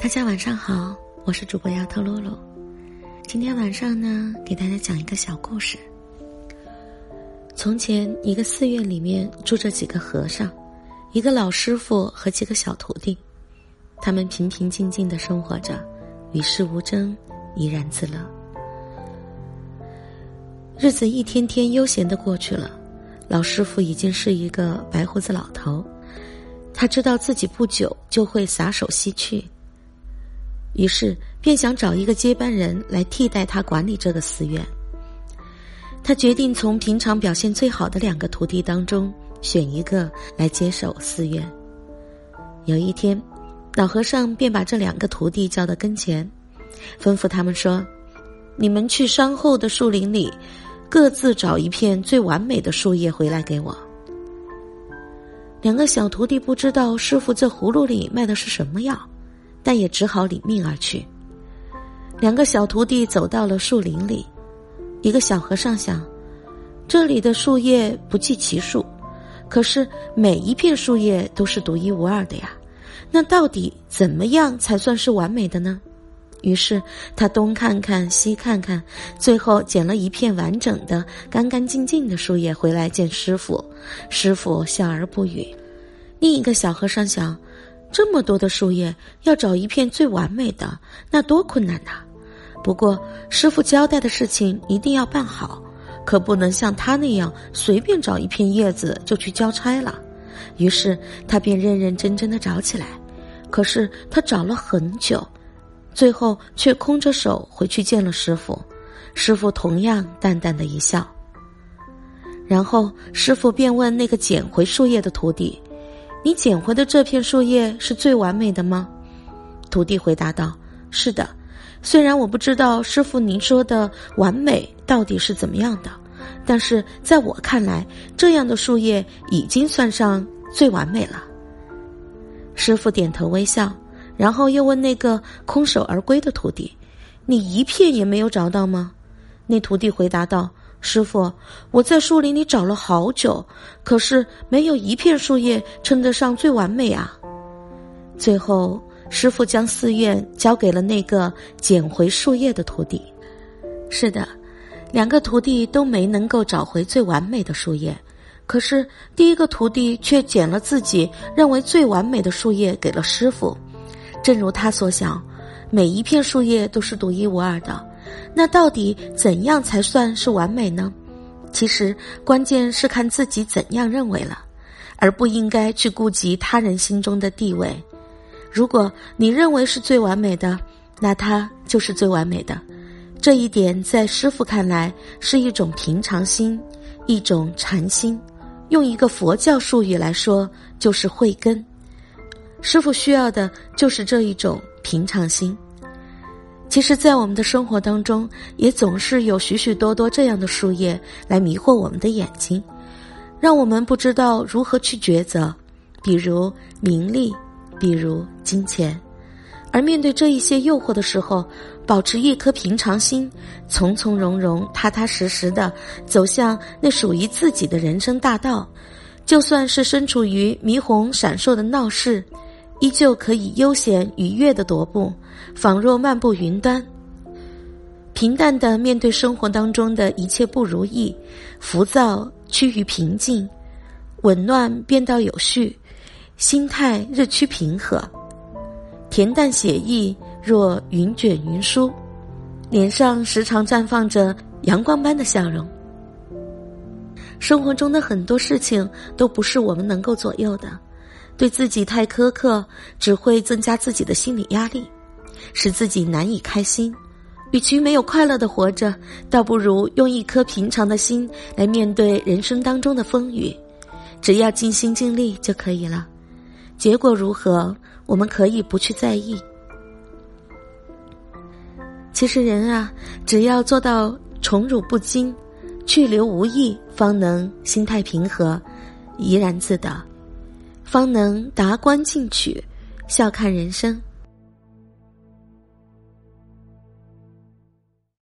大家晚上好，我是主播丫头露露。今天晚上呢，给大家讲一个小故事。从前，一个寺院里面住着几个和尚，一个老师傅和几个小徒弟，他们平平静静的生活着，与世无争，怡然自乐。日子一天天悠闲的过去了，老师傅已经是一个白胡子老头，他知道自己不久就会撒手西去。于是，便想找一个接班人来替代他管理这个寺院。他决定从平常表现最好的两个徒弟当中选一个来接手寺院。有一天，老和尚便把这两个徒弟叫到跟前，吩咐他们说：“你们去山后的树林里，各自找一片最完美的树叶回来给我。”两个小徒弟不知道师傅这葫芦里卖的是什么药。但也只好领命而去。两个小徒弟走到了树林里，一个小和尚想：这里的树叶不计其数，可是每一片树叶都是独一无二的呀。那到底怎么样才算是完美的呢？于是他东看看西看看，最后捡了一片完整的、干干净净的树叶回来见师傅。师傅笑而不语。另一个小和尚想。这么多的树叶，要找一片最完美的，那多困难呐！不过师傅交代的事情一定要办好，可不能像他那样随便找一片叶子就去交差了。于是他便认认真真的找起来。可是他找了很久，最后却空着手回去见了师傅。师傅同样淡淡的一笑。然后师傅便问那个捡回树叶的徒弟。你捡回的这片树叶是最完美的吗？徒弟回答道：“是的。虽然我不知道师傅您说的完美到底是怎么样的，但是在我看来，这样的树叶已经算上最完美了。”师傅点头微笑，然后又问那个空手而归的徒弟：“你一片也没有找到吗？”那徒弟回答道。师傅，我在树林里找了好久，可是没有一片树叶称得上最完美啊。最后，师傅将寺院交给了那个捡回树叶的徒弟。是的，两个徒弟都没能够找回最完美的树叶，可是第一个徒弟却捡了自己认为最完美的树叶给了师傅。正如他所想，每一片树叶都是独一无二的。那到底怎样才算是完美呢？其实关键是看自己怎样认为了，而不应该去顾及他人心中的地位。如果你认为是最完美的，那它就是最完美的。这一点在师傅看来是一种平常心，一种禅心。用一个佛教术语来说，就是慧根。师傅需要的就是这一种平常心。其实，在我们的生活当中，也总是有许许多多这样的树叶来迷惑我们的眼睛，让我们不知道如何去抉择。比如名利，比如金钱，而面对这一些诱惑的时候，保持一颗平常心，从从容容、踏踏实实的走向那属于自己的人生大道，就算是身处于霓虹闪烁的闹市。依旧可以悠闲愉悦的踱步，仿若漫步云端。平淡的面对生活当中的一切不如意，浮躁趋于平静，紊乱变到有序，心态日趋平和，恬淡写意若云卷云舒，脸上时常绽放着阳光般的笑容。生活中的很多事情都不是我们能够左右的。对自己太苛刻，只会增加自己的心理压力，使自己难以开心。与其没有快乐的活着，倒不如用一颗平常的心来面对人生当中的风雨。只要尽心尽力就可以了，结果如何，我们可以不去在意。其实人啊，只要做到宠辱不惊，去留无意，方能心态平和，怡然自得。方能达观进取，笑看人生。